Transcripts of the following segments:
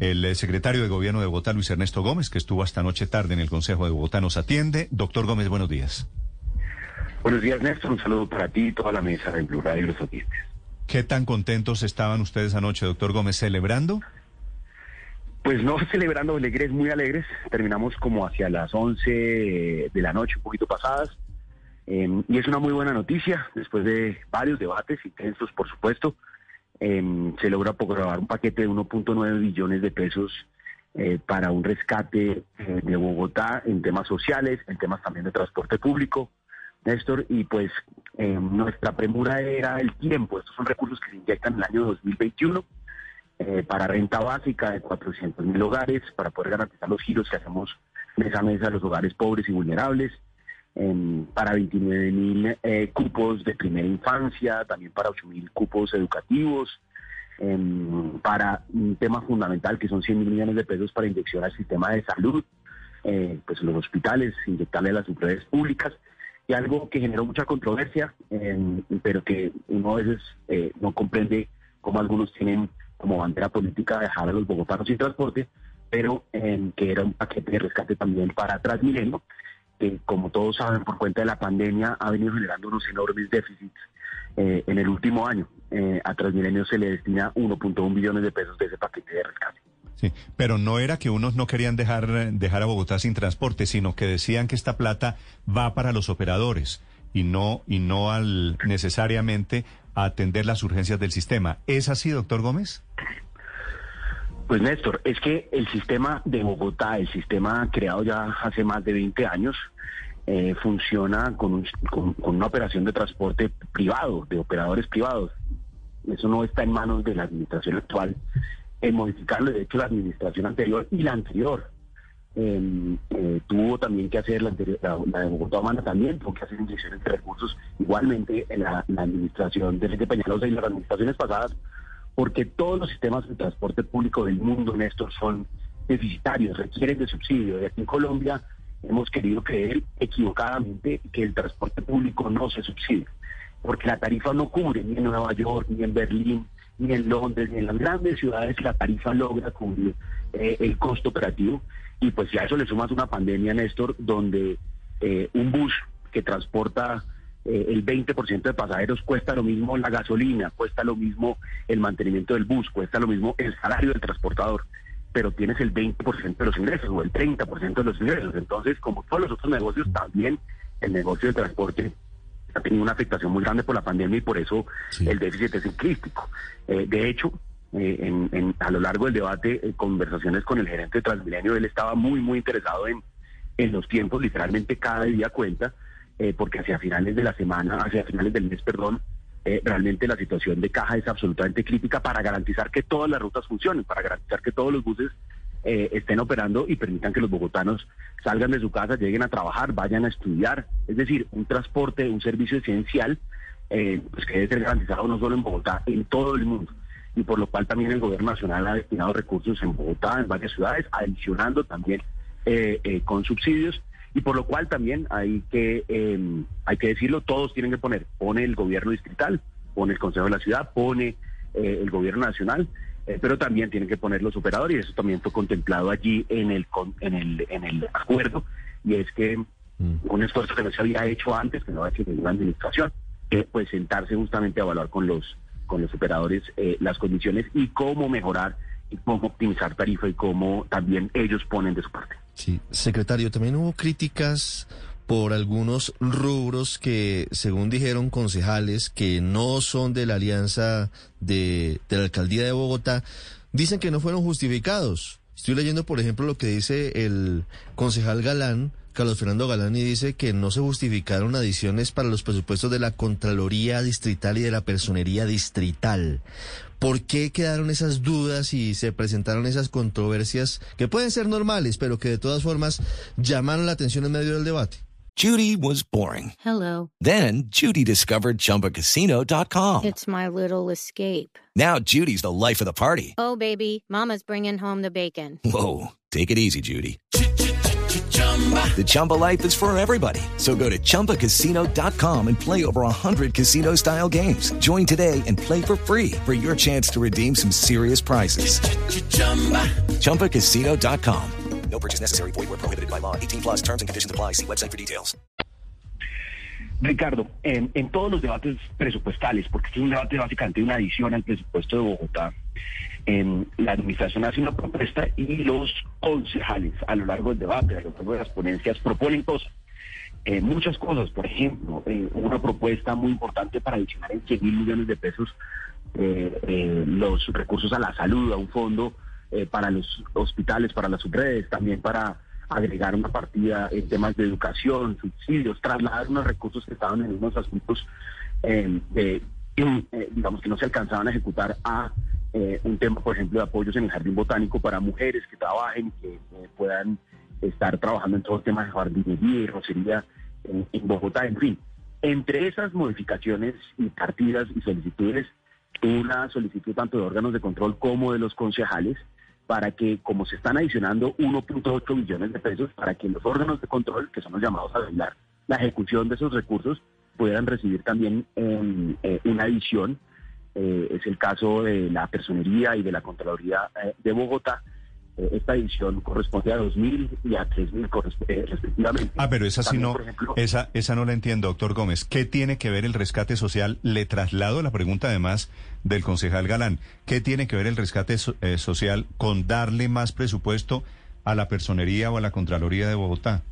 El eh, secretario de Gobierno de Bogotá, Luis Ernesto Gómez, que estuvo hasta noche tarde en el Consejo de Bogotá, nos atiende. Doctor Gómez, buenos días. Buenos días, Néstor. Un saludo para ti y toda la mesa de Blue Radio y los oyentes. ¿Qué tan contentos estaban ustedes anoche, doctor Gómez, celebrando? Pues no celebrando alegres, muy alegres. Terminamos como hacia las 11 de la noche, un poquito pasadas. Em, y es una muy buena noticia, después de varios debates intensos, por supuesto. Em, se logra aprobar un paquete de 1.9 billones de pesos eh, para un rescate eh, de Bogotá en temas sociales, en temas también de transporte público, Néstor, y pues em, nuestra premura era el tiempo. Estos son recursos que se inyectan en el año 2021 eh, para renta básica de 400 mil hogares, para poder garantizar los giros que hacemos mes a mes a los hogares pobres y vulnerables, para 29 mil eh, cupos de primera infancia, también para 8 mil cupos educativos, para un tema fundamental que son 100 mil millones de pesos para inyección al sistema de salud, eh, pues los hospitales, inyectarle a las empresas públicas, y algo que generó mucha controversia, pero que uno a veces eh, no comprende cómo algunos tienen como bandera política dejar a los bogotanos sin transporte, pero que era un paquete de rescate también para Transmilenio, que como todos saben, por cuenta de la pandemia ha venido generando unos enormes déficits eh, en el último año. Eh, a Transmilenio se le destina 1.1 billones de pesos de ese paquete de rescate. Sí, pero no era que unos no querían dejar, dejar a Bogotá sin transporte, sino que decían que esta plata va para los operadores y no, y no al necesariamente a atender las urgencias del sistema. ¿Es así, doctor Gómez? Pues Néstor, es que el sistema de Bogotá, el sistema creado ya hace más de 20 años, eh, funciona con, una operación de transporte privado, de operadores privados. Eso no está en manos de la administración actual en modificarlo. De hecho, la administración anterior y la anterior em, eh, tuvo también que hacer, la, la, de Bogotá Humana también tuvo que hacer inyecciones de recursos, igualmente en la, administración de Peñalosa y las administraciones pasadas porque todos los sistemas de transporte público del mundo, Néstor, son deficitarios, requieren de subsidio. Y aquí en Colombia hemos querido creer equivocadamente que el transporte público no se subsidia, porque la tarifa no cubre ni en Nueva York, ni en Berlín, ni en Londres, ni en las grandes ciudades la tarifa logra cubrir eh, el costo operativo. Y pues ya eso le sumas una pandemia, Néstor, donde eh, un bus que transporta eh, el 20% de pasajeros cuesta lo mismo la gasolina, cuesta lo mismo el mantenimiento del bus, cuesta lo mismo el salario del transportador, pero tienes el 20% de los ingresos o el 30% de los ingresos. Entonces, como todos los otros negocios, también el negocio de transporte ha tenido una afectación muy grande por la pandemia y por eso el déficit es crítico. Eh, de hecho, eh, en, a lo largo del debate, conversaciones con el gerente de Transmilenio, él estaba muy, muy interesado en, en los tiempos, literalmente cada día cuenta, eh, porque hacia finales de la semana, hacia finales del mes, perdón, eh, realmente la situación de caja es absolutamente crítica para garantizar que todas las rutas funcionen, para garantizar que todos los buses eh, estén operando y permitan que los bogotanos salgan de su casa, lleguen a trabajar, vayan a estudiar. Es decir, un transporte, un servicio esencial, pues que debe ser garantizado no solo en Bogotá, en todo el mundo. Y por lo cual también el gobierno nacional ha destinado recursos en Bogotá, en varias ciudades, adicionando también con subsidios y por lo cual también hay que, em, hay que decirlo, todos tienen que poner, pone el gobierno distrital, pone el Consejo de la Ciudad, pone eh, el gobierno nacional, eh, pero también tienen que poner los operadores y eso también fue contemplado allí en el, en el, en el acuerdo y es que mm. un esfuerzo que no se había hecho antes, que no había hecho ninguna administración, que pues sentarse justamente a evaluar con los, con los operadores eh, las condiciones y cómo mejorar y cómo optimizar tarifa y cómo también ellos ponen de su parte. Sí, secretario, también hubo críticas por algunos rubros que, según dijeron concejales, que no son de la alianza de, la alcaldía de Bogotá, dicen que no fueron justificados. Estoy leyendo, por ejemplo, lo que dice el concejal Galán, Carlos Fernando Galán, y dice que no se justificaron adiciones para los presupuestos de la Contraloría Distrital y de la Personería Distrital. ¿Por qué quedaron esas dudas y se presentaron esas controversias que pueden ser normales, pero que de todas formas llamaron la atención en medio del debate? Judy was boring. Hello. Then Judy discovered chumbacasino.com. It's my little escape. Now Judy's the life of the party. Oh, baby, Mama's bringing home the bacon. Whoa. Take it easy, Judy. The Chumba life is for everybody. So go to ChumbaCasino.com and play over 100 casino style games. Join today and play for free for your chance to redeem some serious prizes. ChumbaCasino.com. No purchase necessary. Void where prohibited by law. 18 plus terms and conditions apply. See website for details. Ricardo, en, en todos los debates presupuestales, porque este es un debate básicamente de una adición al presupuesto de Bogotá, en la administración hace una propuesta y los concejales a lo largo del debate, a lo largo de las ponencias, proponen cosas. Eh, muchas cosas, por ejemplo, eh, una propuesta muy importante para adicionar en 100 mil millones de pesos eh, eh, los recursos a la salud, a un fondo eh, para los hospitales, para las subredes, también para agregar una partida en temas de educación, subsidios, trasladar unos recursos que estaban en unos asuntos eh, eh, digamos que no se alcanzaban a ejecutar a eh, un tema, por ejemplo, de apoyos en el jardín botánico para mujeres que trabajen, que puedan estar trabajando en todo el tema de jardinería y rocería en, Bogotá, en fin. Entre esas modificaciones y partidas y solicitudes, una solicitud tanto de órganos de control como de los concejales para que, como se están adicionando 1.8 millones de pesos, para que los órganos de control, que son los llamados a velar la ejecución de esos recursos, puedan recibir también eh, eh, una adición. Eh, es el caso de la Personería y de la Contraloría eh, de Bogotá. Eh, esta adición corresponde a 2.000 y a 3.000 corres- eh, respectivamente. Ah, pero esa sí También, no, ejemplo, esa, esa no la entiendo, doctor Gómez. ¿Qué tiene que ver el rescate social? Le traslado la pregunta además del concejal Galán. ¿Qué tiene que ver el rescate so- social con darle más presupuesto a la personería o a la Contraloría de Bogotá?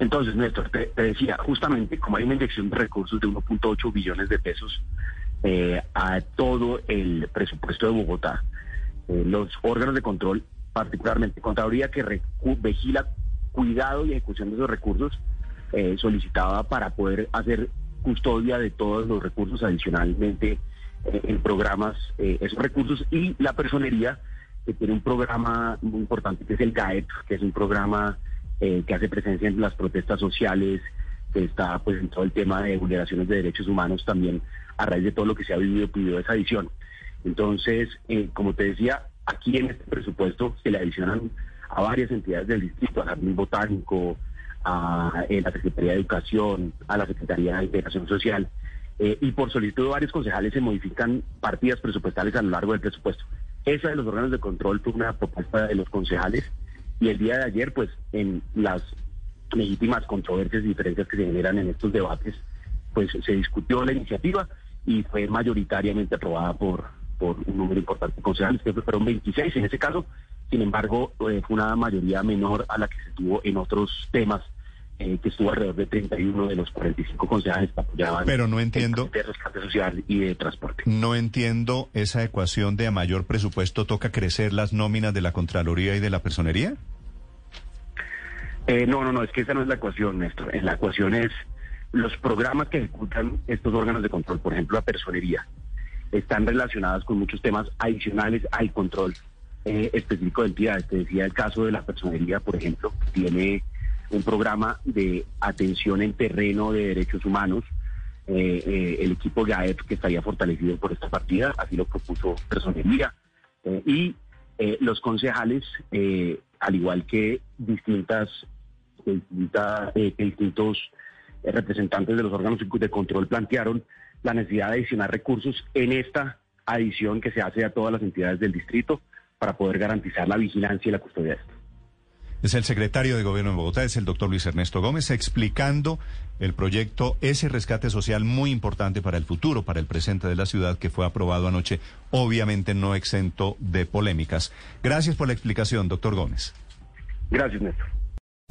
Entonces, Néstor, te, te decía, justamente como hay una inyección de recursos de 1.8 billones de pesos eh, a todo el presupuesto de Bogotá, eh, los órganos de control, particularmente Contraloría que vigila cuidado y ejecución de esos recursos, eh, solicitaba para poder hacer custodia de todos los recursos adicionalmente eh, en programas, esos recursos, y la personería, que tiene un programa muy importante que es el GAEP, que es un programa que hace presencia en las protestas sociales, que está pues en todo el tema de vulneraciones de derechos humanos también a raíz de todo lo que se ha vivido pidió esa adición. Entonces, eh, como te decía, aquí en este presupuesto se le adicionan a varias entidades del distrito, al Jardín Botánico, a eh, la Secretaría de Educación, a la Secretaría de Integración Social, eh, y por solicitud de varios concejales se modifican partidas presupuestales a lo largo del presupuesto. Esa de los órganos de control fue una propuesta de los concejales y el día de ayer, pues en las legítimas controversias y diferencias que se generan en estos debates, pues se discutió la iniciativa y fue mayoritariamente aprobada por, por un número importante de concejales, que fueron 26 en ese caso. Sin embargo, eh, fue una mayoría menor a la que se tuvo en otros temas, eh, que estuvo alrededor de 31 de los 45 concejales que apoyaban Pero no entiendo. de rescate social y de transporte. No entiendo esa ecuación de a mayor presupuesto toca crecer las nóminas de la Contraloría y de la personería. Eh, no, no, no, es que esa no es la ecuación, Néstor. En la ecuación es los programas que ejecutan estos órganos de control, por ejemplo, la personería, están relacionadas con muchos temas adicionales al control eh, específico de entidades. Te decía el caso de la personería, por ejemplo, que tiene un programa de atención en terreno de derechos humanos. Eh, eh, el equipo GAEP que estaría fortalecido por esta partida, así lo propuso personería. Eh, y eh, los concejales, eh, al igual que distintas, distinta- que distintos representantes de los órganos de control plantearon la necesidad de adicionar recursos en esta adición que se hace a todas las entidades del distrito para poder garantizar la vigilancia y la custodia de esto. Es el secretario de Gobierno en Bogotá, es el doctor Luis Ernesto Gómez, explicando el proyecto, ese rescate social muy importante para el futuro, para el presente de la ciudad, que fue aprobado anoche, obviamente no exento de polémicas. Gracias por la explicación, doctor Gómez. Gracias, Néstor.